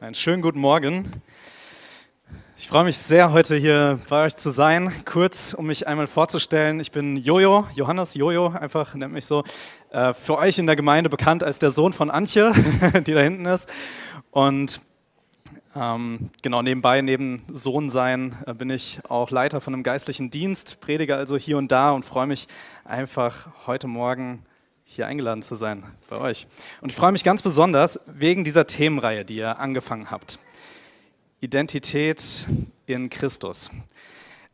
Einen schönen guten Morgen. Ich freue mich sehr, heute hier bei euch zu sein. Kurz, um mich einmal vorzustellen, ich bin Jojo, Johannes Jojo, einfach nennt mich so. Äh, für euch in der Gemeinde bekannt als der Sohn von Antje, die da hinten ist. Und ähm, genau nebenbei, neben Sohn sein, äh, bin ich auch Leiter von einem geistlichen Dienst, predige also hier und da und freue mich einfach heute Morgen hier eingeladen zu sein bei euch. Und ich freue mich ganz besonders wegen dieser Themenreihe, die ihr angefangen habt. Identität in Christus.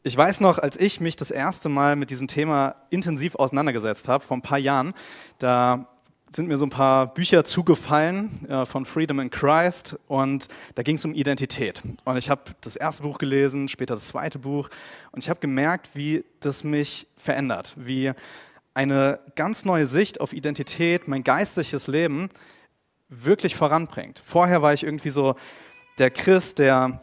Ich weiß noch, als ich mich das erste Mal mit diesem Thema intensiv auseinandergesetzt habe, vor ein paar Jahren, da sind mir so ein paar Bücher zugefallen äh, von Freedom in Christ und da ging es um Identität. Und ich habe das erste Buch gelesen, später das zweite Buch und ich habe gemerkt, wie das mich verändert, wie eine ganz neue Sicht auf Identität, mein geistliches Leben wirklich voranbringt. Vorher war ich irgendwie so der Christ, der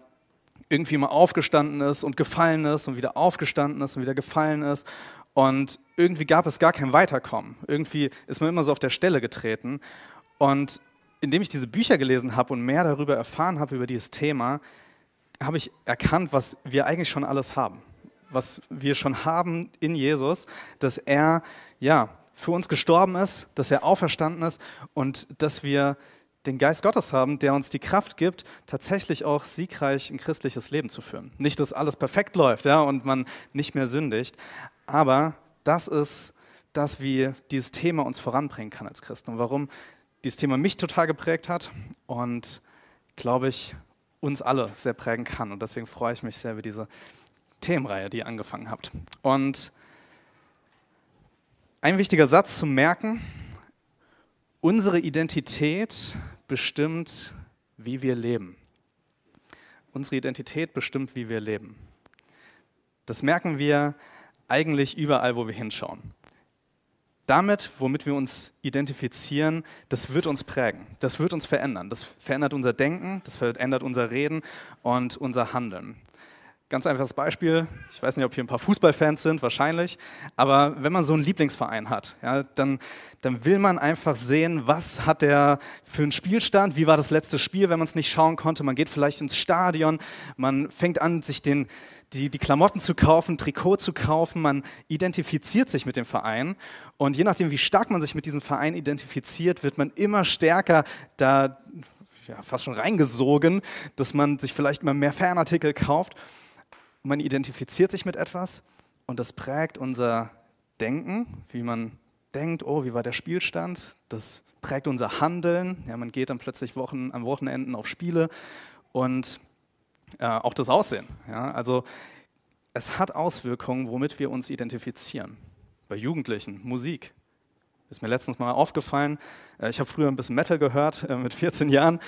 irgendwie mal aufgestanden ist und gefallen ist und wieder aufgestanden ist und wieder gefallen ist. Und irgendwie gab es gar kein Weiterkommen. Irgendwie ist man immer so auf der Stelle getreten. Und indem ich diese Bücher gelesen habe und mehr darüber erfahren habe, über dieses Thema, habe ich erkannt, was wir eigentlich schon alles haben. Was wir schon haben in Jesus, dass er ja, für uns gestorben ist, dass er auferstanden ist und dass wir den Geist Gottes haben, der uns die Kraft gibt, tatsächlich auch siegreich ein christliches Leben zu führen. Nicht, dass alles perfekt läuft ja, und man nicht mehr sündigt, aber das ist das, wie dieses Thema uns voranbringen kann als Christen und warum dieses Thema mich total geprägt hat und, glaube ich, uns alle sehr prägen kann. Und deswegen freue ich mich sehr über diese Themenreihe, die ihr angefangen habt. Und ein wichtiger Satz zum Merken. Unsere Identität bestimmt, wie wir leben. Unsere Identität bestimmt, wie wir leben. Das merken wir eigentlich überall, wo wir hinschauen. Damit, womit wir uns identifizieren, das wird uns prägen, das wird uns verändern. Das verändert unser Denken, das verändert unser Reden und unser Handeln. Ganz einfaches Beispiel. Ich weiß nicht, ob hier ein paar Fußballfans sind, wahrscheinlich. Aber wenn man so einen Lieblingsverein hat, ja, dann, dann will man einfach sehen, was hat der für einen Spielstand, wie war das letzte Spiel, wenn man es nicht schauen konnte. Man geht vielleicht ins Stadion, man fängt an, sich den, die, die Klamotten zu kaufen, Trikot zu kaufen, man identifiziert sich mit dem Verein. Und je nachdem, wie stark man sich mit diesem Verein identifiziert, wird man immer stärker da ja, fast schon reingesogen, dass man sich vielleicht immer mehr Fanartikel kauft man identifiziert sich mit etwas und das prägt unser Denken, wie man denkt, oh, wie war der Spielstand? Das prägt unser Handeln. Ja, man geht dann plötzlich Wochen, am Wochenenden auf Spiele und äh, auch das Aussehen. Ja, also es hat Auswirkungen, womit wir uns identifizieren. Bei Jugendlichen, Musik. Ist mir letztens mal aufgefallen. Äh, ich habe früher ein bisschen Metal gehört, äh, mit 14 Jahren.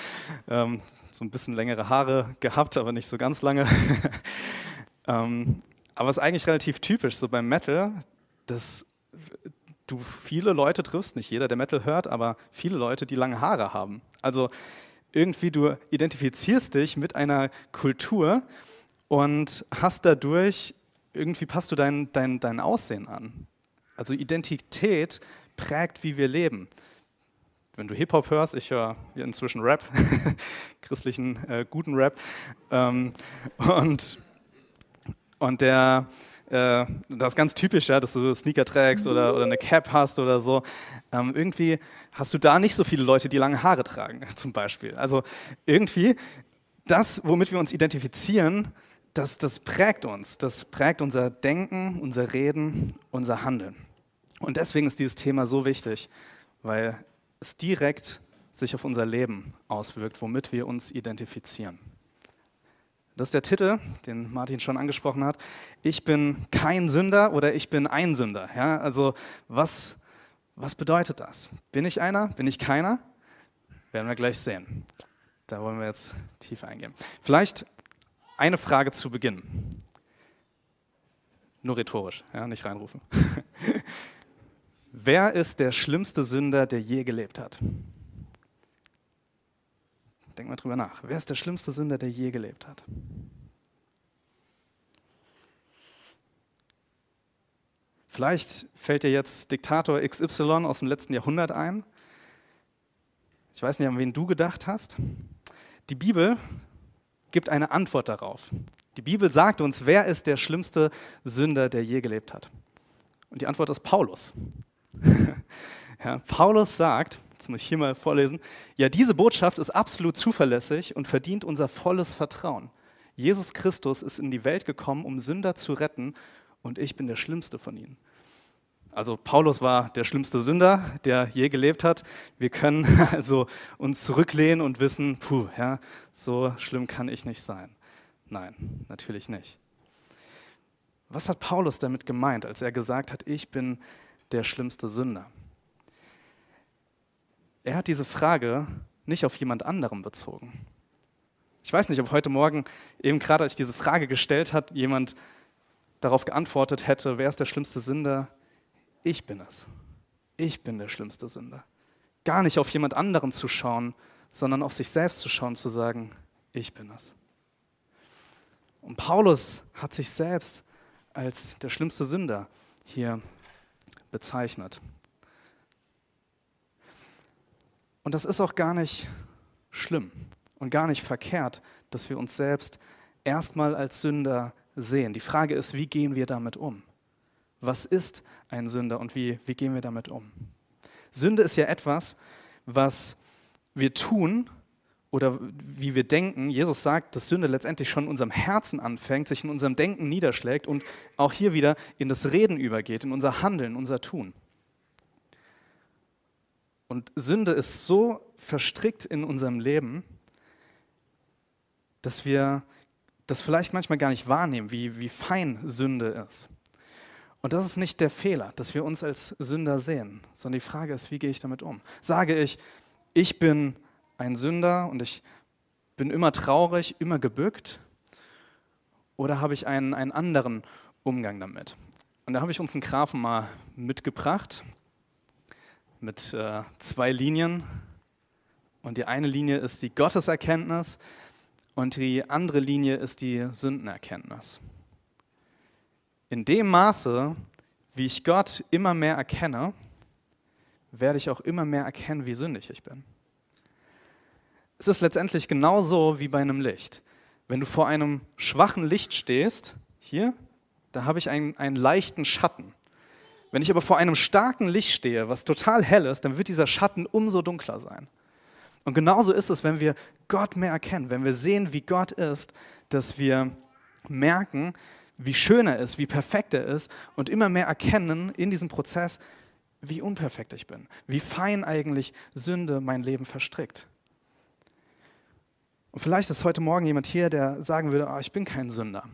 Ähm, so ein bisschen längere Haare gehabt, aber nicht so ganz lange. Ähm, aber es ist eigentlich relativ typisch so beim Metal, dass du viele Leute triffst, nicht jeder, der Metal hört, aber viele Leute, die lange Haare haben. Also irgendwie du identifizierst dich mit einer Kultur und hast dadurch, irgendwie passt du dein, dein, dein Aussehen an. Also Identität prägt, wie wir leben. Wenn du Hip-Hop hörst, ich höre inzwischen Rap, christlichen äh, guten Rap, ähm, und und der, äh, das ist ganz typisch, ja, dass du Sneaker trägst oder, oder eine Cap hast oder so. Ähm, irgendwie hast du da nicht so viele Leute, die lange Haare tragen, zum Beispiel. Also irgendwie, das, womit wir uns identifizieren, das, das prägt uns. Das prägt unser Denken, unser Reden, unser Handeln. Und deswegen ist dieses Thema so wichtig, weil es direkt sich auf unser Leben auswirkt, womit wir uns identifizieren. Das ist der Titel, den Martin schon angesprochen hat. Ich bin kein Sünder oder ich bin ein Sünder. Ja, also was, was bedeutet das? Bin ich einer? Bin ich keiner? Werden wir gleich sehen. Da wollen wir jetzt tiefer eingehen. Vielleicht eine Frage zu Beginn. Nur rhetorisch, ja, nicht reinrufen. Wer ist der schlimmste Sünder, der je gelebt hat? Denk mal drüber nach. Wer ist der schlimmste Sünder, der je gelebt hat? Vielleicht fällt dir jetzt Diktator XY aus dem letzten Jahrhundert ein. Ich weiß nicht, an wen du gedacht hast. die Bibel gibt eine Antwort darauf. Die Bibel sagt uns, wer ist der schlimmste Sünder, der je gelebt hat. Und die Antwort ist Paulus. ja, Paulus sagt, das muss ich hier mal vorlesen, ja, diese Botschaft ist absolut zuverlässig und verdient unser volles Vertrauen. Jesus Christus ist in die Welt gekommen, um Sünder zu retten und ich bin der schlimmste von ihnen. Also Paulus war der schlimmste Sünder, der je gelebt hat. Wir können also uns zurücklehnen und wissen, puh, ja, so schlimm kann ich nicht sein. Nein, natürlich nicht. Was hat Paulus damit gemeint, als er gesagt hat, ich bin der schlimmste Sünder? Er hat diese Frage nicht auf jemand anderem bezogen. Ich weiß nicht, ob heute Morgen, eben gerade als ich diese Frage gestellt hat, jemand darauf geantwortet hätte, wer ist der schlimmste Sünder? ich bin es. Ich bin der schlimmste Sünder. Gar nicht auf jemand anderen zu schauen, sondern auf sich selbst zu schauen, zu sagen, ich bin es. Und Paulus hat sich selbst als der schlimmste Sünder hier bezeichnet. Und das ist auch gar nicht schlimm und gar nicht verkehrt, dass wir uns selbst erstmal als Sünder sehen. Die Frage ist, wie gehen wir damit um? Was ist ein Sünder und wie, wie gehen wir damit um? Sünde ist ja etwas, was wir tun oder wie wir denken. Jesus sagt, dass Sünde letztendlich schon in unserem Herzen anfängt, sich in unserem Denken niederschlägt und auch hier wieder in das Reden übergeht, in unser Handeln, unser Tun. Und Sünde ist so verstrickt in unserem Leben, dass wir das vielleicht manchmal gar nicht wahrnehmen, wie, wie fein Sünde ist. Und das ist nicht der Fehler, dass wir uns als Sünder sehen, sondern die Frage ist, wie gehe ich damit um? Sage ich, ich bin ein Sünder und ich bin immer traurig, immer gebückt? Oder habe ich einen, einen anderen Umgang damit? Und da habe ich uns einen Graphen mal mitgebracht mit äh, zwei Linien. Und die eine Linie ist die Gotteserkenntnis und die andere Linie ist die Sündenerkenntnis. In dem Maße, wie ich Gott immer mehr erkenne, werde ich auch immer mehr erkennen, wie sündig ich bin. Es ist letztendlich genauso wie bei einem Licht. Wenn du vor einem schwachen Licht stehst, hier, da habe ich einen, einen leichten Schatten. Wenn ich aber vor einem starken Licht stehe, was total hell ist, dann wird dieser Schatten umso dunkler sein. Und genauso ist es, wenn wir Gott mehr erkennen, wenn wir sehen, wie Gott ist, dass wir merken, wie schön er ist, wie perfekt er ist und immer mehr erkennen in diesem Prozess, wie unperfekt ich bin, wie fein eigentlich Sünde mein Leben verstrickt. Und vielleicht ist heute Morgen jemand hier, der sagen würde, oh, ich bin kein Sünder.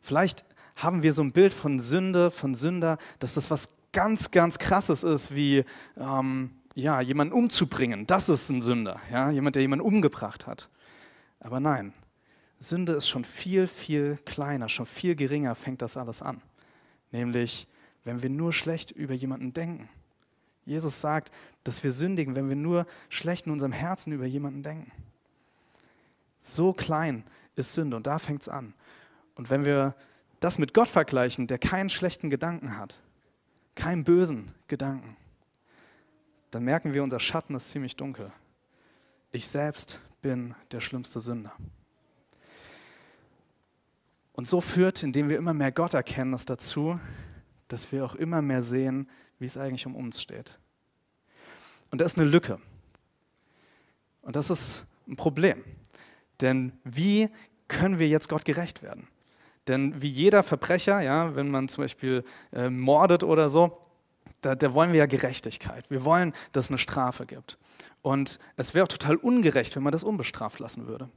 Vielleicht haben wir so ein Bild von Sünde, von Sünder, dass das was ganz, ganz Krasses ist, wie ähm, ja, jemanden umzubringen. Das ist ein Sünder, ja? jemand, der jemanden umgebracht hat. Aber nein, Sünde ist schon viel, viel kleiner, schon viel geringer fängt das alles an. Nämlich, wenn wir nur schlecht über jemanden denken. Jesus sagt, dass wir sündigen, wenn wir nur schlecht in unserem Herzen über jemanden denken. So klein ist Sünde und da fängt es an. Und wenn wir das mit Gott vergleichen, der keinen schlechten Gedanken hat, keinen bösen Gedanken, dann merken wir, unser Schatten ist ziemlich dunkel. Ich selbst bin der schlimmste Sünder. Und so führt, indem wir immer mehr Gott erkennen, es dazu, dass wir auch immer mehr sehen, wie es eigentlich um uns steht. Und das ist eine Lücke. Und das ist ein Problem. Denn wie können wir jetzt Gott gerecht werden? Denn wie jeder Verbrecher, ja, wenn man zum Beispiel äh, mordet oder so, da, da, wollen wir ja Gerechtigkeit. Wir wollen, dass es eine Strafe gibt. Und es wäre total ungerecht, wenn man das unbestraft lassen würde.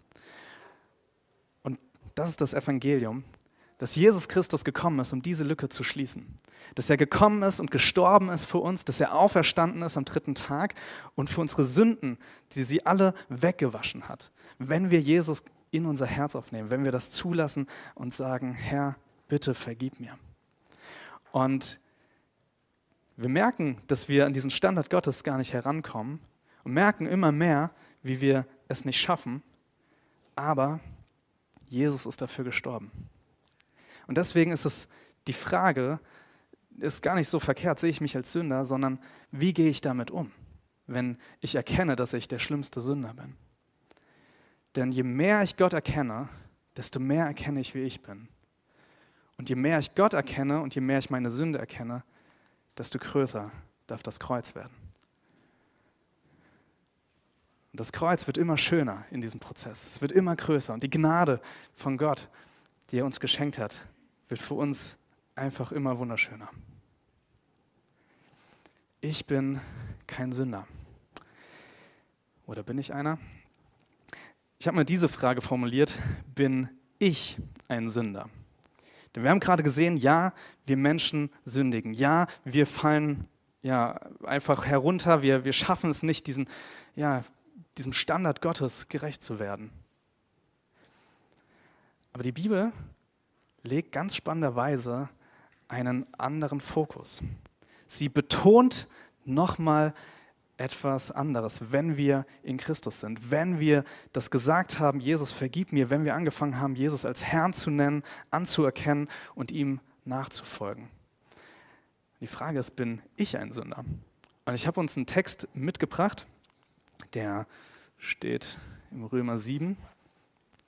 Das ist das Evangelium, dass Jesus Christus gekommen ist, um diese Lücke zu schließen. Dass er gekommen ist und gestorben ist für uns, dass er auferstanden ist am dritten Tag und für unsere Sünden, die sie alle weggewaschen hat. Wenn wir Jesus in unser Herz aufnehmen, wenn wir das zulassen und sagen, Herr, bitte vergib mir. Und wir merken, dass wir an diesen Standard Gottes gar nicht herankommen und merken immer mehr, wie wir es nicht schaffen, aber Jesus ist dafür gestorben. Und deswegen ist es die Frage, ist gar nicht so verkehrt, sehe ich mich als Sünder, sondern wie gehe ich damit um, wenn ich erkenne, dass ich der schlimmste Sünder bin. Denn je mehr ich Gott erkenne, desto mehr erkenne ich, wie ich bin. Und je mehr ich Gott erkenne und je mehr ich meine Sünde erkenne, desto größer darf das Kreuz werden. Und das Kreuz wird immer schöner in diesem Prozess. Es wird immer größer. Und die Gnade von Gott, die er uns geschenkt hat, wird für uns einfach immer wunderschöner. Ich bin kein Sünder. Oder bin ich einer? Ich habe mal diese Frage formuliert, bin ich ein Sünder? Denn wir haben gerade gesehen, ja, wir Menschen sündigen. Ja, wir fallen ja, einfach herunter. Wir, wir schaffen es nicht, diesen, ja, diesem Standard Gottes gerecht zu werden. Aber die Bibel legt ganz spannenderweise einen anderen Fokus. Sie betont nochmal etwas anderes, wenn wir in Christus sind, wenn wir das gesagt haben, Jesus vergib mir, wenn wir angefangen haben, Jesus als Herrn zu nennen, anzuerkennen und ihm nachzufolgen. Die Frage ist, bin ich ein Sünder? Und ich habe uns einen Text mitgebracht, der steht im Römer 7.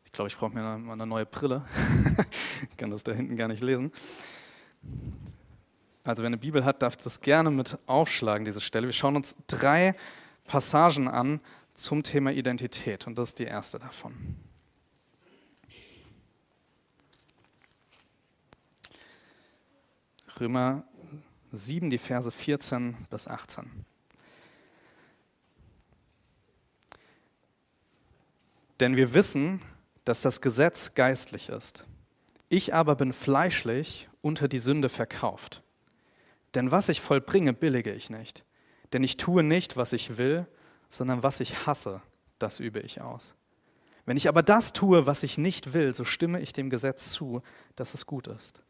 Ich glaube, ich brauche mir mal eine neue Brille. ich kann das da hinten gar nicht lesen. Also wer eine Bibel hat, darf das gerne mit aufschlagen, diese Stelle. Wir schauen uns drei Passagen an zum Thema Identität und das ist die erste davon. Römer 7, die Verse 14 bis 18. Denn wir wissen, dass das Gesetz geistlich ist. Ich aber bin fleischlich unter die Sünde verkauft. Denn was ich vollbringe, billige ich nicht. Denn ich tue nicht, was ich will, sondern was ich hasse, das übe ich aus. Wenn ich aber das tue, was ich nicht will, so stimme ich dem Gesetz zu, dass es gut ist.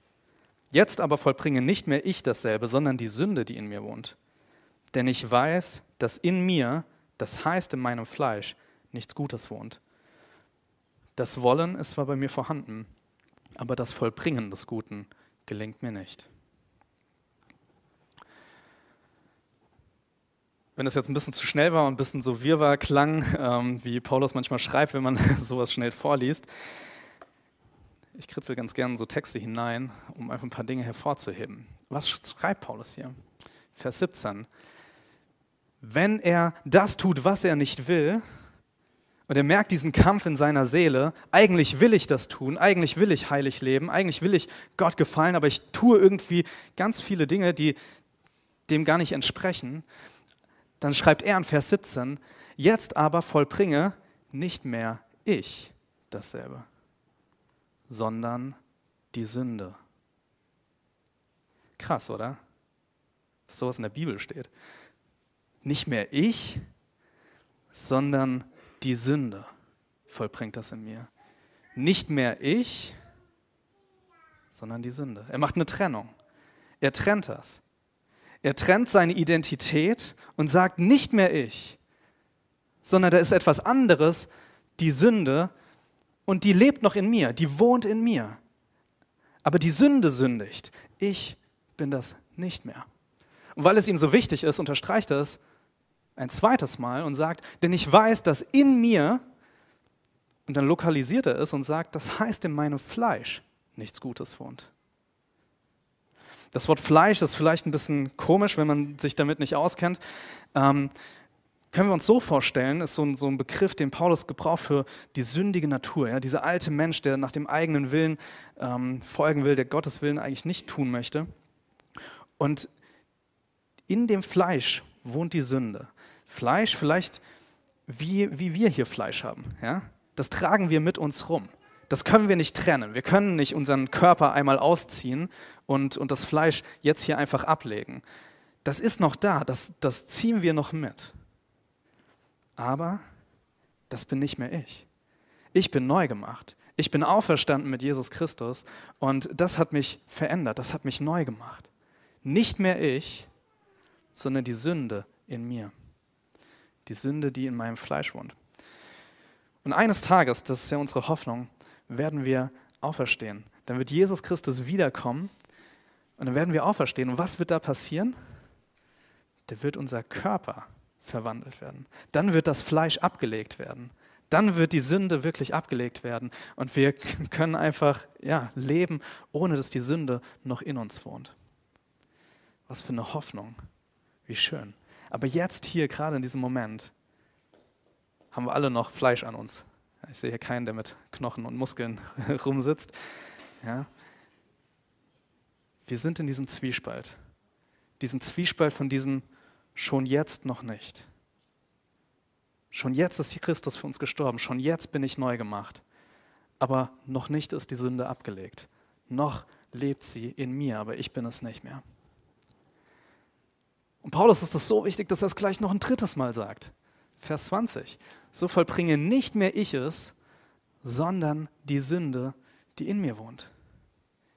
Jetzt aber vollbringe nicht mehr ich dasselbe, sondern die Sünde, die in mir wohnt. Denn ich weiß, dass in mir, das heißt in meinem Fleisch, nichts Gutes wohnt. Das Wollen ist zwar bei mir vorhanden, aber das Vollbringen des Guten gelingt mir nicht. Wenn es jetzt ein bisschen zu schnell war und ein bisschen so wirrwarr klang, ähm, wie Paulus manchmal schreibt, wenn man sowas schnell vorliest, ich kritzel ganz gerne so Texte hinein, um einfach ein paar Dinge hervorzuheben. Was schreibt Paulus hier? Vers 17. Wenn er das tut, was er nicht will, und er merkt diesen Kampf in seiner Seele, eigentlich will ich das tun, eigentlich will ich heilig leben, eigentlich will ich Gott gefallen, aber ich tue irgendwie ganz viele Dinge, die dem gar nicht entsprechen. Dann schreibt er in Vers 17, jetzt aber vollbringe nicht mehr ich dasselbe, sondern die Sünde. Krass, oder? Dass sowas in der Bibel steht. Nicht mehr ich, sondern die Sünde vollbringt das in mir. Nicht mehr ich, sondern die Sünde. Er macht eine Trennung. Er trennt das. Er trennt seine Identität und sagt nicht mehr ich, sondern da ist etwas anderes, die Sünde, und die lebt noch in mir, die wohnt in mir. Aber die Sünde sündigt. Ich bin das nicht mehr. Und weil es ihm so wichtig ist, unterstreicht er es ein zweites Mal und sagt, denn ich weiß, dass in mir, und dann lokalisiert er es und sagt, das heißt in meinem Fleisch nichts Gutes wohnt. Das Wort Fleisch ist vielleicht ein bisschen komisch, wenn man sich damit nicht auskennt. Ähm, können wir uns so vorstellen, ist so ein, so ein, Begriff, den Paulus gebraucht für die sündige Natur. Ja? Dieser alte Mensch, der nach dem eigenen Willen ähm, folgen will, der Gottes Willen eigentlich nicht tun möchte. Und in dem Fleisch wohnt die Sünde. Fleisch vielleicht wie, wie wir hier Fleisch haben. Ja? Das tragen wir mit uns rum. Das können wir nicht trennen. Wir können nicht unseren Körper einmal ausziehen und, und das Fleisch jetzt hier einfach ablegen. Das ist noch da, das, das ziehen wir noch mit. Aber das bin nicht mehr ich. Ich bin neu gemacht. Ich bin auferstanden mit Jesus Christus und das hat mich verändert, das hat mich neu gemacht. Nicht mehr ich, sondern die Sünde in mir. Die Sünde, die in meinem Fleisch wohnt. Und eines Tages, das ist ja unsere Hoffnung, werden wir auferstehen. Dann wird Jesus Christus wiederkommen und dann werden wir auferstehen. Und was wird da passieren? Da wird unser Körper verwandelt werden. Dann wird das Fleisch abgelegt werden. dann wird die Sünde wirklich abgelegt werden und wir können einfach ja, leben, ohne dass die Sünde noch in uns wohnt. Was für eine Hoffnung. Wie schön. Aber jetzt hier, gerade in diesem Moment, haben wir alle noch Fleisch an uns. Ich sehe hier keinen, der mit Knochen und Muskeln rumsitzt. Ja. Wir sind in diesem Zwiespalt. Diesem Zwiespalt von diesem schon jetzt noch nicht. Schon jetzt ist Christus für uns gestorben. Schon jetzt bin ich neu gemacht. Aber noch nicht ist die Sünde abgelegt. Noch lebt sie in mir, aber ich bin es nicht mehr. Und Paulus ist es so wichtig, dass er es gleich noch ein drittes Mal sagt. Vers 20. So vollbringe nicht mehr ich es, sondern die Sünde, die in mir wohnt.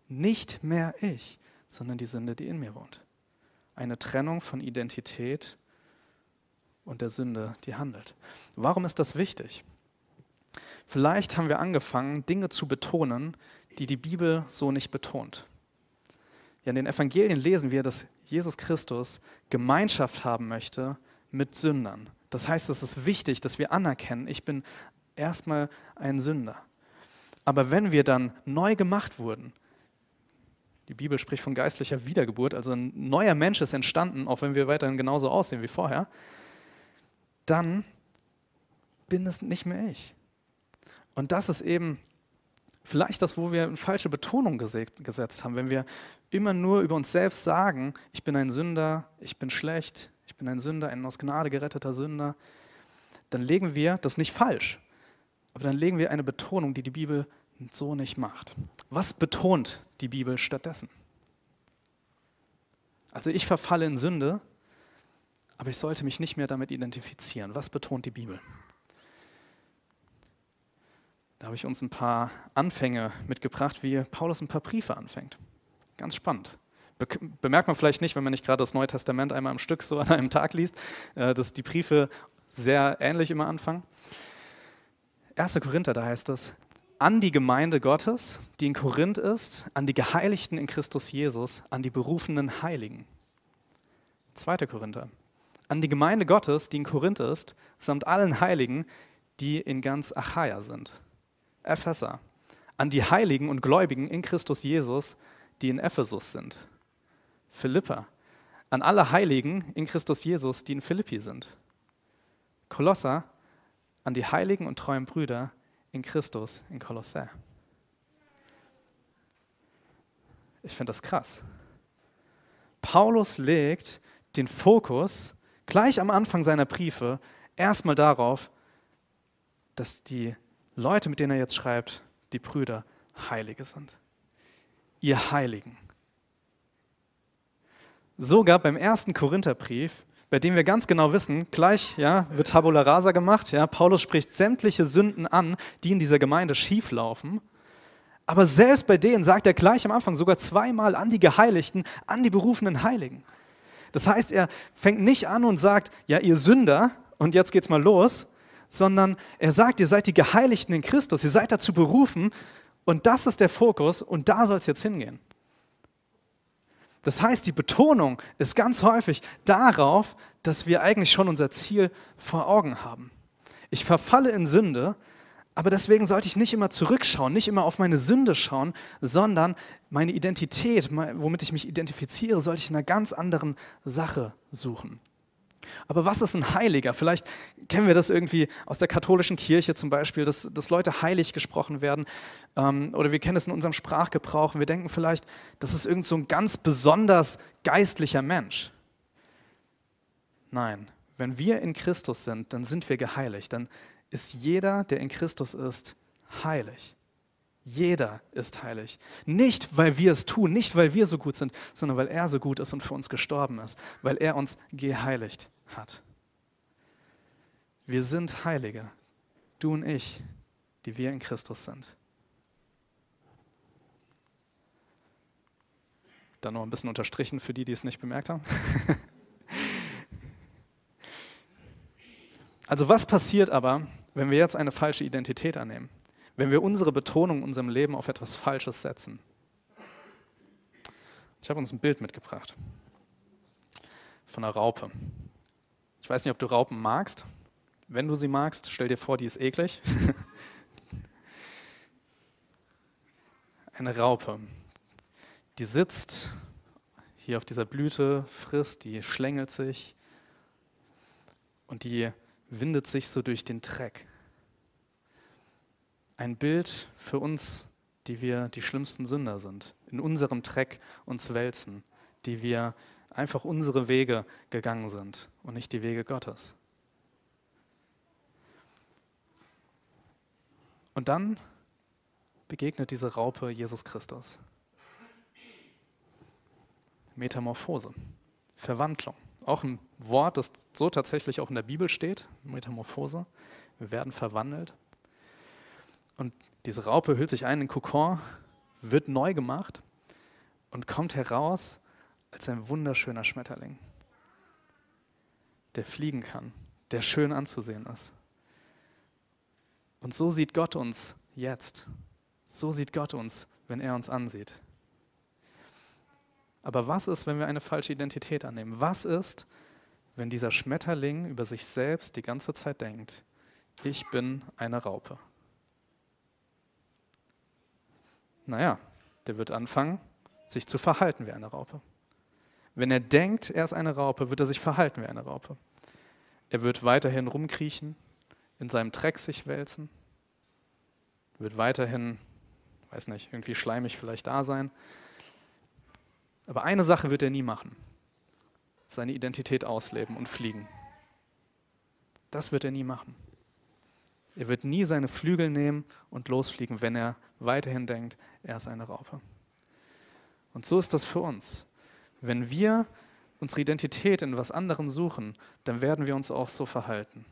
Nicht mehr ich, sondern die Sünde, die in mir wohnt. Eine Trennung von Identität und der Sünde, die handelt. Warum ist das wichtig? Vielleicht haben wir angefangen, Dinge zu betonen, die die Bibel so nicht betont. Ja, in den Evangelien lesen wir, dass Jesus Christus Gemeinschaft haben möchte mit Sündern. Das heißt, es ist wichtig, dass wir anerkennen, ich bin erstmal ein Sünder. Aber wenn wir dann neu gemacht wurden, die Bibel spricht von geistlicher Wiedergeburt, also ein neuer Mensch ist entstanden, auch wenn wir weiterhin genauso aussehen wie vorher, dann bin es nicht mehr ich. Und das ist eben vielleicht das, wo wir eine falsche Betonung gesetzt haben, wenn wir immer nur über uns selbst sagen, ich bin ein Sünder, ich bin schlecht, ich bin ein Sünder, ein aus Gnade geretteter Sünder, dann legen wir das nicht falsch, aber dann legen wir eine Betonung, die die Bibel so nicht macht. Was betont die Bibel stattdessen? Also ich verfalle in Sünde, aber ich sollte mich nicht mehr damit identifizieren. Was betont die Bibel? Da habe ich uns ein paar Anfänge mitgebracht, wie Paulus ein paar Briefe anfängt. Ganz spannend. Be bemerkt man vielleicht nicht, wenn man nicht gerade das Neue Testament einmal am Stück so an einem Tag liest, äh, dass die Briefe sehr ähnlich immer anfangen. 1. Korinther, da heißt es, an die Gemeinde Gottes, die in Korinth ist, an die Geheiligten in Christus Jesus, an die berufenen Heiligen. 2. Korinther, an die Gemeinde Gottes, die in Korinth ist, samt allen Heiligen, die in ganz Achaia sind. Epheser, an die Heiligen und Gläubigen in Christus Jesus, die in Ephesus sind. Philippa, an alle Heiligen in Christus Jesus, die in Philippi sind. Kolosser, an die Heiligen und treuen Brüder in Christus in Kolossä. Ich finde das krass. Paulus legt den Fokus gleich am Anfang seiner Briefe erstmal darauf, dass die Leute, mit denen er jetzt schreibt, die Brüder, Heilige sind. Ihr Heiligen. Sogar beim ersten Korintherbrief, bei dem wir ganz genau wissen, gleich ja, wird Tabula Rasa gemacht, ja, Paulus spricht sämtliche Sünden an, die in dieser Gemeinde schieflaufen. Aber selbst bei denen sagt er gleich am Anfang sogar zweimal an die Geheiligten, an die berufenen Heiligen. Das heißt, er fängt nicht an und sagt, ja, ihr Sünder, und jetzt geht's mal los, sondern er sagt, ihr seid die Geheiligten in Christus, ihr seid dazu berufen und das ist der Fokus und da soll es jetzt hingehen. Das heißt, die Betonung ist ganz häufig darauf, dass wir eigentlich schon unser Ziel vor Augen haben. Ich verfalle in Sünde, aber deswegen sollte ich nicht immer zurückschauen, nicht immer auf meine Sünde schauen, sondern meine Identität, womit ich mich identifiziere, sollte ich in einer ganz anderen Sache suchen. Aber was ist ein Heiliger? Vielleicht kennen wir das irgendwie aus der katholischen Kirche zum Beispiel, dass, dass Leute heilig gesprochen werden. Ähm, oder wir kennen es in unserem Sprachgebrauch. Und wir denken vielleicht, das ist irgend so ein ganz besonders geistlicher Mensch. Nein, wenn wir in Christus sind, dann sind wir geheiligt. Dann ist jeder, der in Christus ist, heilig. Jeder ist heilig. Nicht, weil wir es tun, nicht, weil wir so gut sind, sondern weil er so gut ist und für uns gestorben ist, weil er uns geheiligt hat. Wir sind Heilige, du und ich, die wir in Christus sind. Dann noch ein bisschen unterstrichen für die, die es nicht bemerkt haben. also was passiert aber, wenn wir jetzt eine falsche Identität annehmen? wenn wir unsere Betonung in unserem Leben auf etwas Falsches setzen. Ich habe uns ein Bild mitgebracht von einer Raupe. Ich weiß nicht, ob du Raupen magst. Wenn du sie magst, stell dir vor, die ist eklig. Eine Raupe, die sitzt hier auf dieser Blüte, frisst, die schlängelt sich und die windet sich so durch den Dreck. Ein Bild für uns, die wir die schlimmsten Sünder sind, in unserem Dreck uns wälzen, die wir einfach unsere Wege gegangen sind und nicht die Wege Gottes. Und dann begegnet diese Raupe Jesus Christus. Metamorphose, Verwandlung. Auch ein Wort, das so tatsächlich auch in der Bibel steht, Metamorphose. Wir werden verwandelt. Und diese Raupe hüllt sich ein in Kokon, wird neu gemacht und kommt heraus als ein wunderschöner Schmetterling, der fliegen kann, der schön anzusehen ist. Und so sieht Gott uns jetzt. So sieht Gott uns, wenn er uns ansieht. Aber was ist, wenn wir eine falsche Identität annehmen? Was ist, wenn dieser Schmetterling über sich selbst die ganze Zeit denkt, ich bin eine Raupe? Naja, der wird anfangen, sich zu verhalten wie eine Raupe. Wenn er denkt, er ist eine Raupe, wird er sich verhalten wie eine Raupe. Er wird weiterhin rumkriechen, in seinem Dreck sich wälzen, wird weiterhin, weiß nicht, irgendwie schleimig vielleicht da sein, aber eine Sache wird er nie machen. Seine Identität ausleben und fliegen. Das wird er nie machen. Er wird nie seine Flügel nehmen und losfliegen, wenn er weiterhin denkt, er ist eine Raupe. Und so ist das für uns. Wenn wir unsere Identität in was anderem suchen, dann werden wir uns auch so verhalten.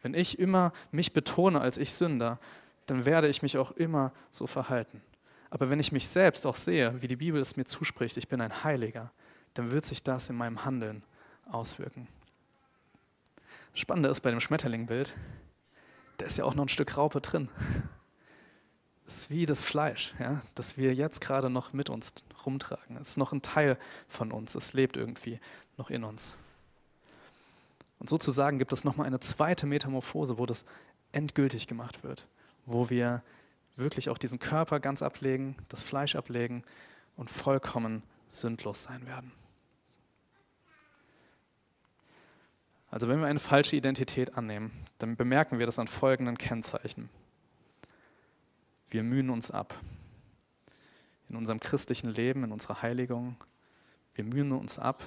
Wenn ich immer mich betone als ich Sünder, dann werde ich mich auch immer so verhalten. Aber wenn ich mich selbst auch sehe, wie die Bibel es mir zuspricht, ich bin ein Heiliger, dann wird sich das in meinem Handeln auswirken. Das Spannende ist bei dem Schmetterlingbild, da ist ja auch noch ein Stück Raupe drin. Ist wie das Fleisch, ja, das wir jetzt gerade noch mit uns rumtragen. Es ist noch ein Teil von uns, es lebt irgendwie noch in uns. Und sozusagen gibt es nochmal eine zweite Metamorphose, wo das endgültig gemacht wird, wo wir wirklich auch diesen Körper ganz ablegen, das Fleisch ablegen und vollkommen sündlos sein werden. Also wenn wir eine falsche Identität annehmen, dann bemerken wir das an folgenden Kennzeichen. Wir mühen uns ab. In unserem christlichen Leben, in unserer Heiligung. Wir mühen uns ab,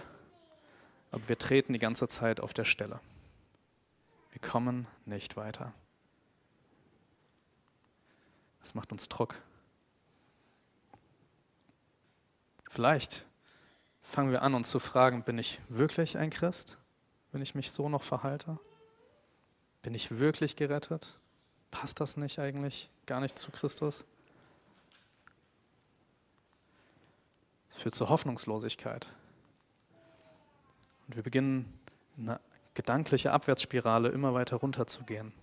aber wir treten die ganze Zeit auf der Stelle. Wir kommen nicht weiter. Das macht uns Druck. Vielleicht fangen wir an, uns zu fragen, bin ich wirklich ein Christ, wenn ich mich so noch verhalte? Bin ich wirklich gerettet? Passt das nicht eigentlich gar nicht zu Christus? Es führt zur Hoffnungslosigkeit. Und wir beginnen eine gedankliche Abwärtsspirale immer weiter runterzugehen.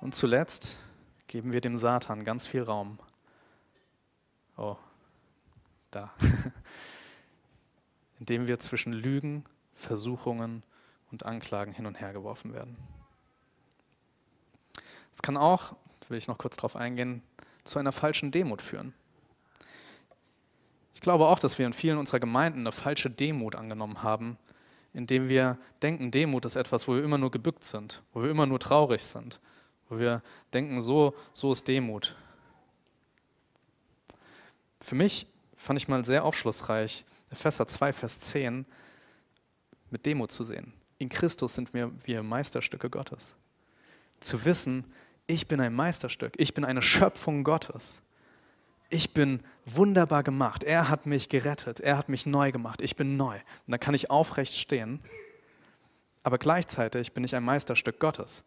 Und zuletzt geben wir dem Satan ganz viel Raum. Oh, da. Indem wir zwischen Lügen, Versuchungen und Anklagen hin und her geworfen werden. Es kann auch, will ich noch kurz darauf eingehen, zu einer falschen Demut führen. Ich glaube auch, dass wir in vielen unserer Gemeinden eine falsche Demut angenommen haben, indem wir denken, Demut ist etwas, wo wir immer nur gebückt sind, wo wir immer nur traurig sind, wo wir denken, so, so ist Demut. Für mich fand ich mal sehr aufschlussreich, Epheser 2, Vers 10, mit Demut zu sehen. In Christus sind wir, wir Meisterstücke Gottes. Zu wissen, ich bin ein Meisterstück, ich bin eine Schöpfung Gottes. Ich bin wunderbar gemacht. Er hat mich gerettet, er hat mich neu gemacht. Ich bin neu. Und da kann ich aufrecht stehen. Aber gleichzeitig bin ich ein Meisterstück Gottes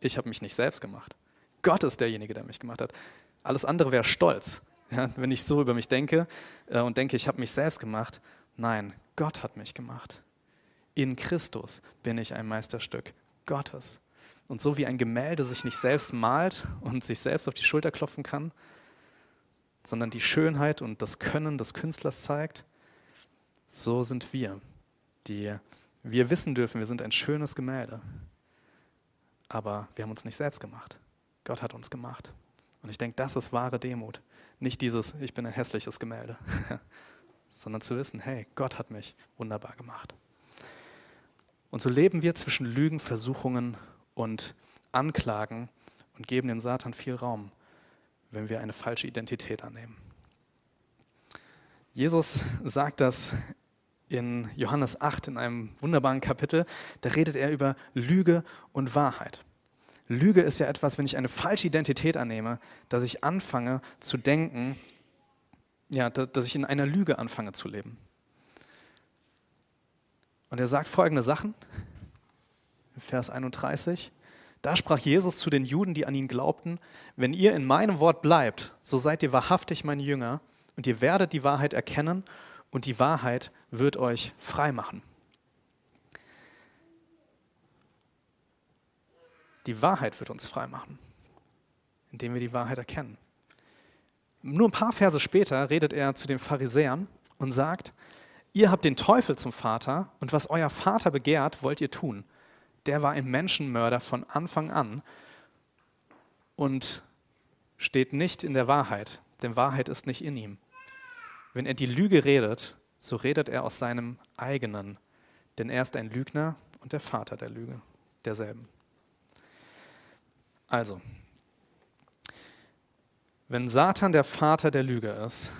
ich habe mich nicht selbst gemacht. Gott ist derjenige, der mich gemacht hat. Alles andere wäre Stolz, ja, wenn ich so über mich denke äh, und denke, ich habe mich selbst gemacht. Nein, Gott hat mich gemacht. In Christus bin ich ein Meisterstück Gottes. Und so wie ein Gemälde sich nicht selbst malt und sich selbst auf die Schulter klopfen kann, sondern die Schönheit und das Können des Künstlers zeigt, so sind wir, die Wir wissen dürfen, wir sind ein schönes Gemälde. Aber wir haben uns nicht selbst gemacht. Gott hat uns gemacht. Und ich denke, das ist wahre Demut. Nicht dieses, ich bin ein hässliches Gemälde, sondern zu wissen, hey, Gott hat mich wunderbar gemacht. Und so leben wir zwischen Lügen, Versuchungen und Anklagen und geben dem Satan viel Raum, wenn wir eine falsche Identität annehmen. Jesus sagt das in Johannes 8 in einem wunderbaren Kapitel. Da redet er über Lüge und Wahrheit. Lüge ist ja etwas, wenn ich eine falsche Identität annehme, dass ich anfange zu denken, ja, dass ich in einer Lüge anfange zu leben. Und er sagt folgende Sachen, Vers 31. Da sprach Jesus zu den Juden, die an ihn glaubten, wenn ihr in meinem Wort bleibt, so seid ihr wahrhaftig meine Jünger und ihr werdet die Wahrheit erkennen und die Wahrheit wird euch frei machen. Die Wahrheit wird uns frei machen, indem wir die Wahrheit erkennen. Nur ein paar Verse später redet er zu den Pharisäern und sagt, ihr habt den Teufel zum Vater und was euer Vater begehrt, wollt ihr tun. Der war ein Menschenmörder von Anfang an und steht nicht in der Wahrheit, denn Wahrheit ist nicht in ihm. Wenn er die Lüge redet, so redet er aus seinem eigenen, denn er ist ein Lügner und der Vater der Lüge, derselben. Also, wenn Satan der Vater der Lüge ist,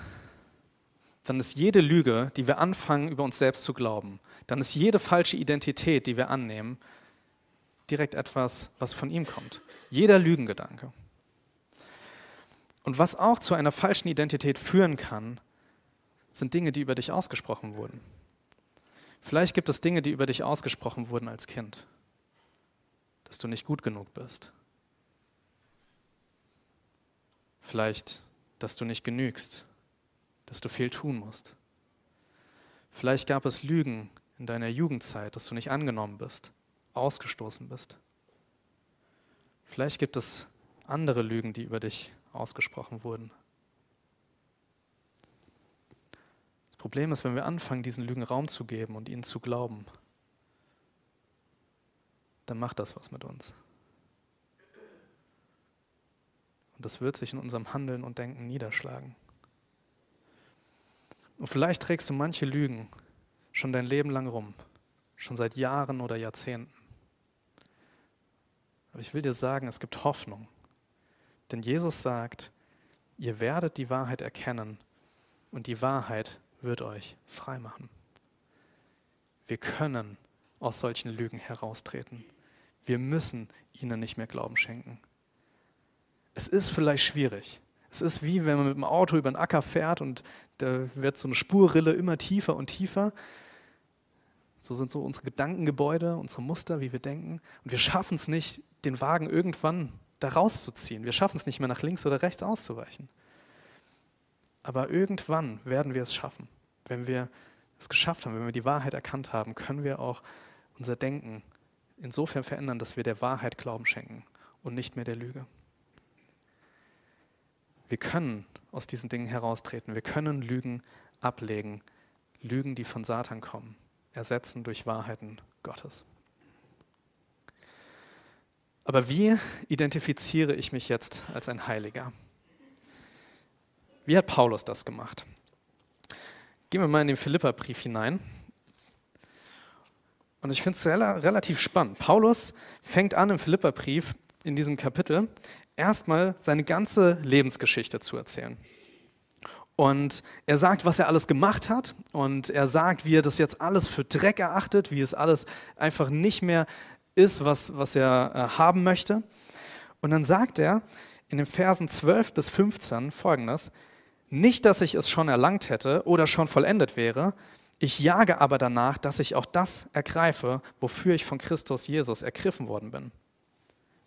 dann ist jede Lüge, die wir anfangen, über uns selbst zu glauben, dann ist jede falsche Identität, die wir annehmen, direkt etwas, was von ihm kommt. Jeder Lügengedanke. Und was auch zu einer falschen Identität führen kann, sind Dinge, die über dich ausgesprochen wurden. Vielleicht gibt es Dinge, die über dich ausgesprochen wurden als Kind, dass du nicht gut genug bist, Vielleicht, dass du nicht genügst, dass du viel tun musst. Vielleicht gab es Lügen in deiner Jugendzeit, dass du nicht angenommen bist, ausgestoßen bist. Vielleicht gibt es andere Lügen, die über dich ausgesprochen wurden. Das Problem ist, wenn wir anfangen, diesen Lügen Raum zu geben und ihnen zu glauben, dann macht das was mit uns. Und das wird sich in unserem Handeln und Denken niederschlagen. Und vielleicht trägst du manche Lügen schon dein Leben lang rum, schon seit Jahren oder Jahrzehnten. Aber ich will dir sagen, es gibt Hoffnung. Denn Jesus sagt, ihr werdet die Wahrheit erkennen und die Wahrheit wird euch frei machen. Wir können aus solchen Lügen heraustreten. Wir müssen ihnen nicht mehr Glauben schenken. Es ist vielleicht schwierig. Es ist wie wenn man mit dem Auto über den Acker fährt und da wird so eine Spurrille immer tiefer und tiefer. So sind so unsere Gedankengebäude, unsere Muster, wie wir denken. Und wir schaffen es nicht, den Wagen irgendwann da rauszuziehen. Wir schaffen es nicht mehr nach links oder rechts auszuweichen. Aber irgendwann werden wir es schaffen. Wenn wir es geschafft haben, wenn wir die Wahrheit erkannt haben, können wir auch unser Denken insofern verändern, dass wir der Wahrheit Glauben schenken und nicht mehr der Lüge. Wir können aus diesen Dingen heraustreten. Wir können Lügen ablegen. Lügen, die von Satan kommen, ersetzen durch Wahrheiten Gottes. Aber wie identifiziere ich mich jetzt als ein Heiliger? Wie hat Paulus das gemacht? Gehen wir mal in den Philipperbrief hinein. Und ich finde es relativ spannend. Paulus fängt an im Philipperbrief in diesem Kapitel erstmal seine ganze Lebensgeschichte zu erzählen. Und er sagt, was er alles gemacht hat und er sagt, wie er das jetzt alles für Dreck erachtet, wie es alles einfach nicht mehr ist, was, was er äh, haben möchte. Und dann sagt er in den Versen 12 bis 15 folgendes, nicht, dass ich es schon erlangt hätte oder schon vollendet wäre, ich jage aber danach, dass ich auch das ergreife, wofür ich von Christus Jesus ergriffen worden bin.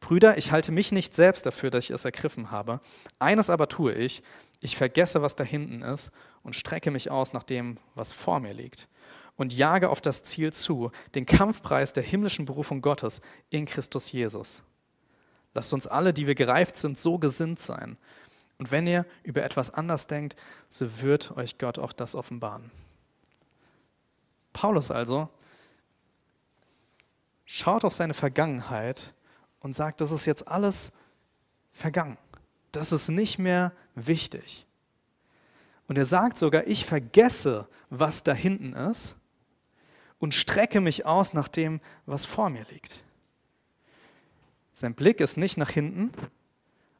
Brüder, ich halte mich nicht selbst dafür, dass ich es ergriffen habe. Eines aber tue ich, ich vergesse, was da hinten ist und strecke mich aus nach dem, was vor mir liegt und jage auf das Ziel zu, den Kampfpreis der himmlischen Berufung Gottes in Christus Jesus. Lasst uns alle, die wir gereift sind, so gesinnt sein. Und wenn ihr über etwas anders denkt, so wird euch Gott auch das offenbaren. Paulus also schaut auf seine Vergangenheit und sagt, das ist jetzt alles vergangen. Das ist nicht mehr wichtig. Und er sagt sogar, ich vergesse, was da hinten ist und strecke mich aus nach dem, was vor mir liegt. Sein Blick ist nicht nach hinten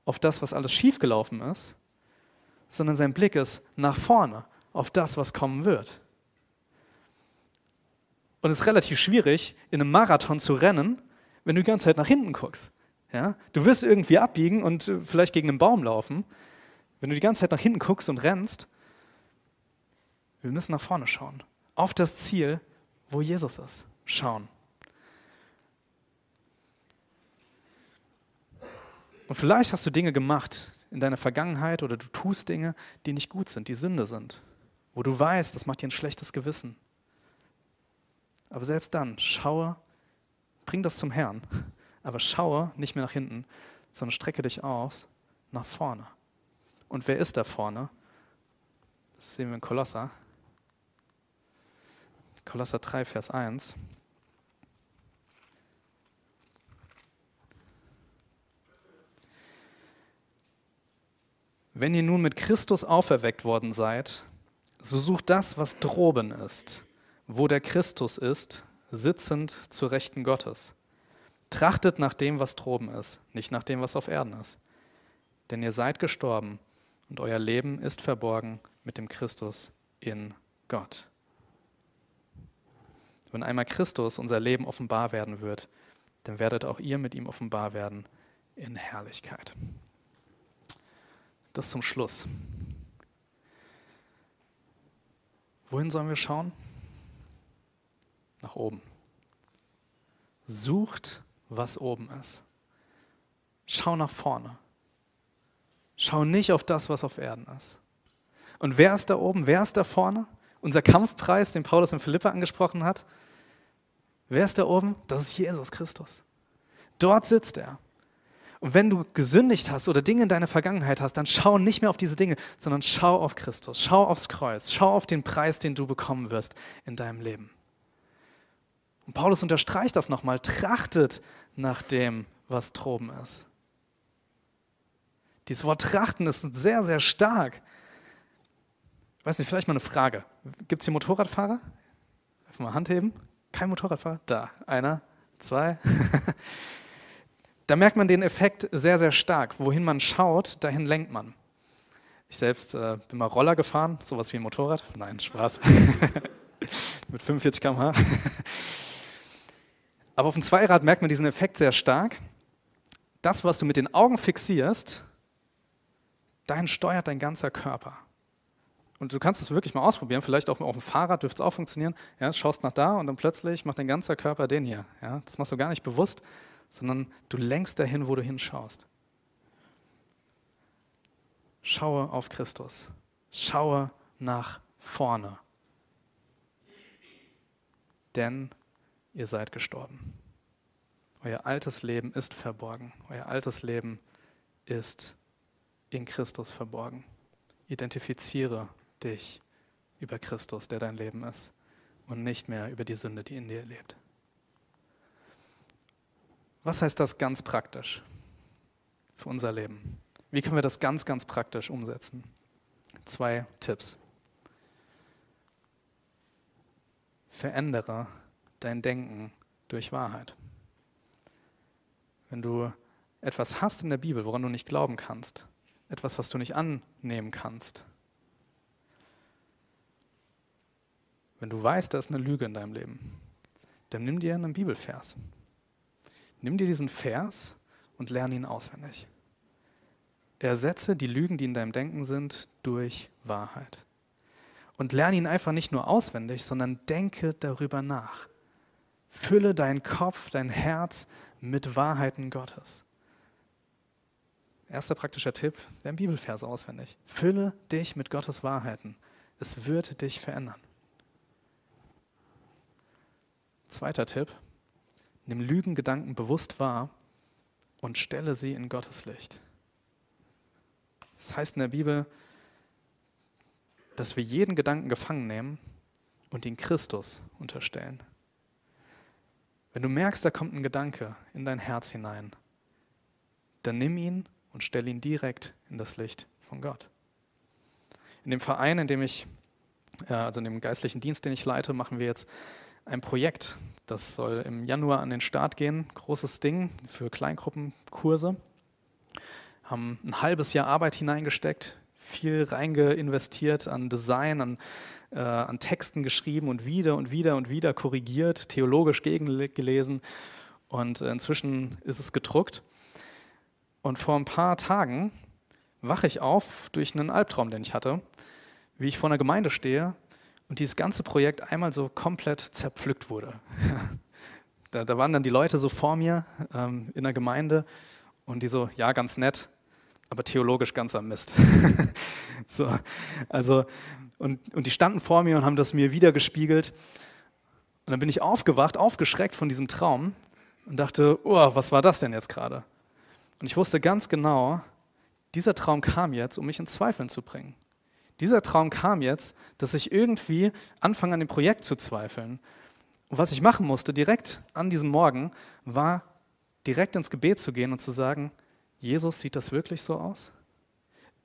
auf das, was alles schiefgelaufen ist, sondern sein Blick ist nach vorne auf das, was kommen wird. Und es ist relativ schwierig, in einem Marathon zu rennen, wenn du die ganze Zeit nach hinten guckst. Ja? Du wirst irgendwie abbiegen und äh, vielleicht gegen einen Baum laufen. Wenn du die ganze Zeit nach hinten guckst und rennst, wir müssen nach vorne schauen. Auf das Ziel, wo Jesus ist. Schauen. Und vielleicht hast du Dinge gemacht in deiner Vergangenheit oder du tust Dinge, die nicht gut sind, die Sünde sind, wo du weißt, das macht dir ein schlechtes Gewissen. Aber selbst dann, schaue, bring das zum Herrn, aber schaue nicht mehr nach hinten, sondern strecke dich aus nach vorne. Und wer ist da vorne? Das sehen wir in Kolosser. Kolosser 3, Vers 1. Wenn ihr nun mit Christus auferweckt worden seid, so sucht das, was droben ist, wo der Christus ist, sitzend zur Rechten Gottes. Trachtet nach dem, was droben ist, nicht nach dem, was auf Erden ist. Denn ihr seid gestorben und euer Leben ist verborgen mit dem Christus in Gott. Wenn einmal Christus unser Leben offenbar werden wird, dann werdet auch ihr mit ihm offenbar werden in Herrlichkeit. Das zum Schluss. Wohin sollen wir schauen? Nach oben. Sucht, was oben ist. Schau nach vorne. Schau nicht auf das, was auf Erden ist. Und wer ist da oben? Wer ist da vorne? Unser Kampfpreis, den Paulus in Philippa angesprochen hat. Wer ist da oben? Das ist Jesus Christus. Dort sitzt er. Und wenn du gesündigt hast oder Dinge in deiner Vergangenheit hast, dann schau nicht mehr auf diese Dinge, sondern schau auf Christus, schau aufs Kreuz, schau auf den Preis, den du bekommen wirst in deinem Leben. Und Paulus unterstreicht das nochmal, trachtet nach dem, was droben ist. Dieses Wort trachten ist sehr, sehr stark. Ich weiß nicht, vielleicht mal eine Frage. Gibt es hier Motorradfahrer? Einfach mal Hand heben. Kein Motorradfahrer? Da. Einer, zwei. Da merkt man den Effekt sehr, sehr stark. Wohin man schaut, dahin lenkt man. Ich selbst äh, bin mal Roller gefahren, sowas wie ein Motorrad. Nein, Spaß. Mit 45 km/h. Aber auf dem Zweirad merkt man diesen Effekt sehr stark. Das, was du mit den Augen fixierst, dahin steuert dein ganzer Körper. Und du kannst es wirklich mal ausprobieren, vielleicht auch auf dem Fahrrad dürfte es auch funktionieren. Ja, schaust nach da und dann plötzlich macht dein ganzer Körper den hier. Ja, das machst du gar nicht bewusst, sondern du lenkst dahin, wo du hinschaust. Schaue auf Christus. Schaue nach vorne. Denn ihr seid gestorben. Euer altes Leben ist verborgen. Euer altes Leben ist in Christus verborgen. Identifiziere dich über Christus, der dein Leben ist, und nicht mehr über die Sünde, die in dir lebt. Was heißt das ganz praktisch für unser Leben? Wie können wir das ganz, ganz praktisch umsetzen? Zwei Tipps. Verändere dein Denken durch Wahrheit. Wenn du etwas hast in der Bibel, woran du nicht glauben kannst, etwas, was du nicht annehmen kannst, wenn du weißt, da ist eine Lüge in deinem Leben, dann nimm dir einen Bibelvers Nimm dir diesen Vers und lerne ihn auswendig. Ersetze die Lügen, die in deinem Denken sind, durch Wahrheit. Und lerne ihn einfach nicht nur auswendig, sondern denke darüber nach. Fülle deinen Kopf, dein Herz mit Wahrheiten Gottes. Erster praktischer Tipp, lerne Bibelverse auswendig. Fülle dich mit Gottes Wahrheiten. Es wird dich verändern. Zweiter Tipp, Nimm Lügengedanken bewusst wahr und stelle sie in Gottes Licht. Das heißt in der Bibel, dass wir jeden Gedanken gefangen nehmen und ihn Christus unterstellen. Wenn du merkst, da kommt ein Gedanke in dein Herz hinein, dann nimm ihn und stell ihn direkt in das Licht von Gott. In dem Verein, in dem ich, also in dem geistlichen Dienst, den ich leite, machen wir jetzt ein Projekt. Das soll im Januar an den Start gehen. Großes Ding für Kleingruppenkurse. Haben ein halbes Jahr Arbeit hineingesteckt, viel reingeinvestiert an Design, an, äh, an Texten geschrieben und wieder und wieder und wieder korrigiert, theologisch gegengelesen. Und inzwischen ist es gedruckt. Und vor ein paar Tagen wache ich auf durch einen Albtraum, den ich hatte, wie ich vor einer Gemeinde stehe und dieses ganze Projekt einmal so komplett zerpflückt wurde. da, da, waren dann die Leute so vor mir ähm, in der Gemeinde und die so, ja, ganz nett, aber theologisch ganz am Mist. so, also, und, und die standen vor mir und haben das mir wieder gespiegelt. Und dann bin ich aufgewacht, aufgeschreckt von diesem Traum und dachte, oh, was war das denn jetzt gerade? Und ich wusste ganz genau, dieser Traum kam jetzt, um mich in Zweifeln zu bringen. Dieser Traum kam jetzt, dass ich irgendwie anfange an dem Projekt zu zweifeln. Und was ich machen musste direkt an diesem Morgen, war direkt ins Gebet zu gehen und zu sagen, Jesus, sieht das wirklich so aus?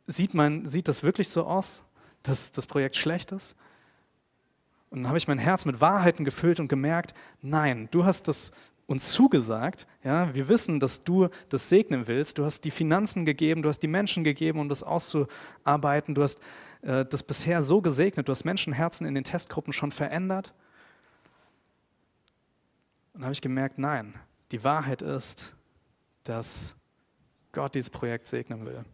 Sieht, mein, sieht das wirklich so aus, dass das Projekt schlecht ist? Und dann habe ich mein Herz mit Wahrheiten gefüllt und gemerkt, nein, du hast das uns zugesagt. Ja, wir wissen, dass du das segnen willst. Du hast die Finanzen gegeben, du hast die Menschen gegeben, um das auszuarbeiten. Du hast äh, das bisher so gesegnet. Du hast Menschenherzen in den Testgruppen schon verändert. Und habe ich gemerkt, nein, die Wahrheit ist, dass Gott dieses Projekt segnen will.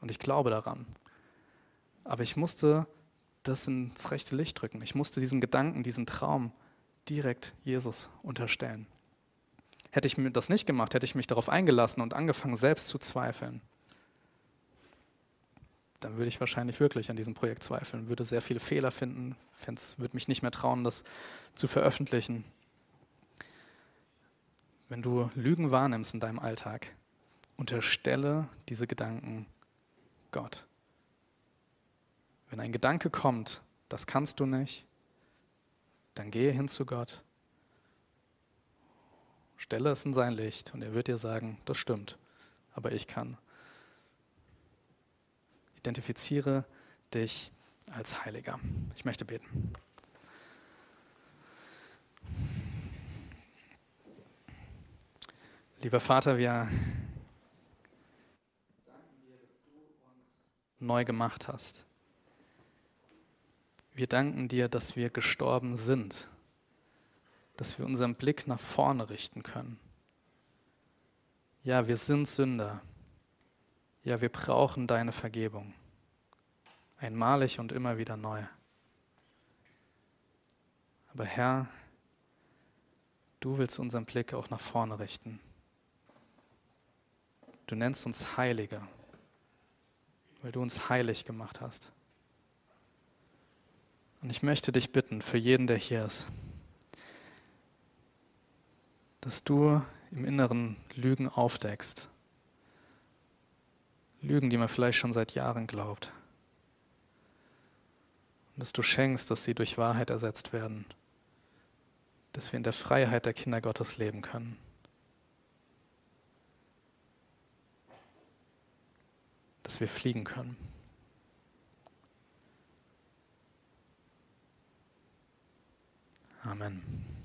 Und ich glaube daran. Aber ich musste das ins rechte Licht drücken. Ich musste diesen Gedanken, diesen Traum direkt Jesus unterstellen. Hätte ich mir das nicht gemacht, hätte ich mich darauf eingelassen und angefangen, selbst zu zweifeln, dann würde ich wahrscheinlich wirklich an diesem Projekt zweifeln, würde sehr viele Fehler finden, würde mich nicht mehr trauen, das zu veröffentlichen. Wenn du Lügen wahrnimmst in deinem Alltag, unterstelle diese Gedanken Gott. Wenn ein Gedanke kommt, das kannst du nicht, dann gehe hin zu Gott Stelle es in sein Licht und er wird dir sagen, das stimmt, aber ich kann. Identifiziere dich als Heiliger. Ich möchte beten. Lieber Vater, wir danken dir, dass du uns neu gemacht hast. Wir danken dir, dass wir gestorben sind dass wir unseren Blick nach vorne richten können. Ja, wir sind Sünder. Ja, wir brauchen deine Vergebung. Einmalig und immer wieder neu. Aber Herr, du willst unseren Blick auch nach vorne richten. Du nennst uns Heilige, weil du uns heilig gemacht hast. Und ich möchte dich bitten, für jeden, der hier ist, dass du im Inneren Lügen aufdeckst. Lügen, die man vielleicht schon seit Jahren glaubt. Und dass du schenkst, dass sie durch Wahrheit ersetzt werden. Dass wir in der Freiheit der Kinder Gottes leben können. Dass wir fliegen können. Amen.